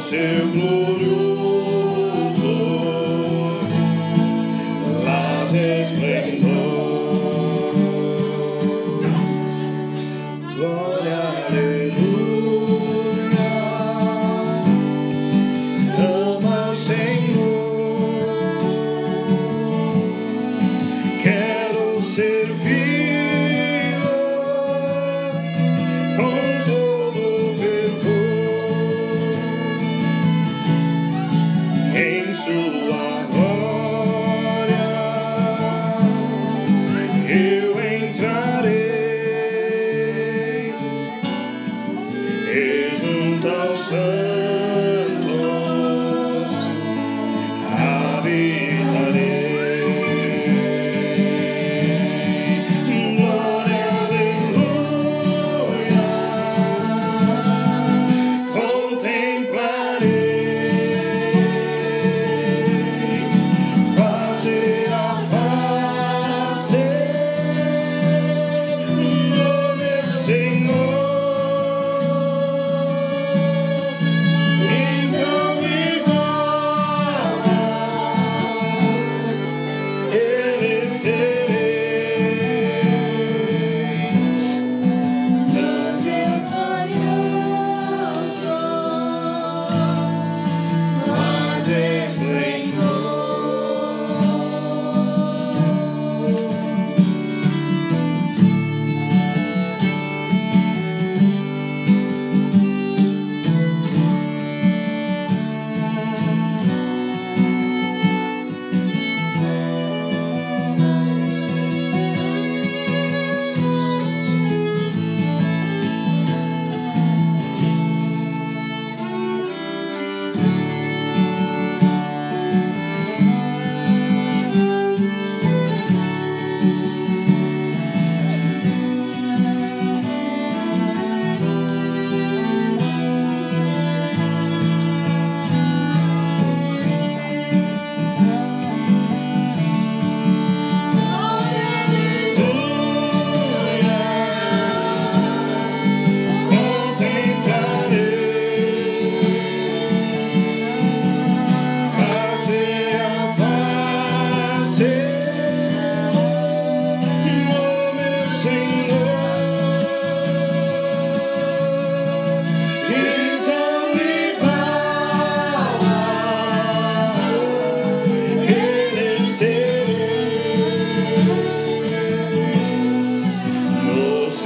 seu glorioso.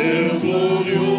seu glorioso.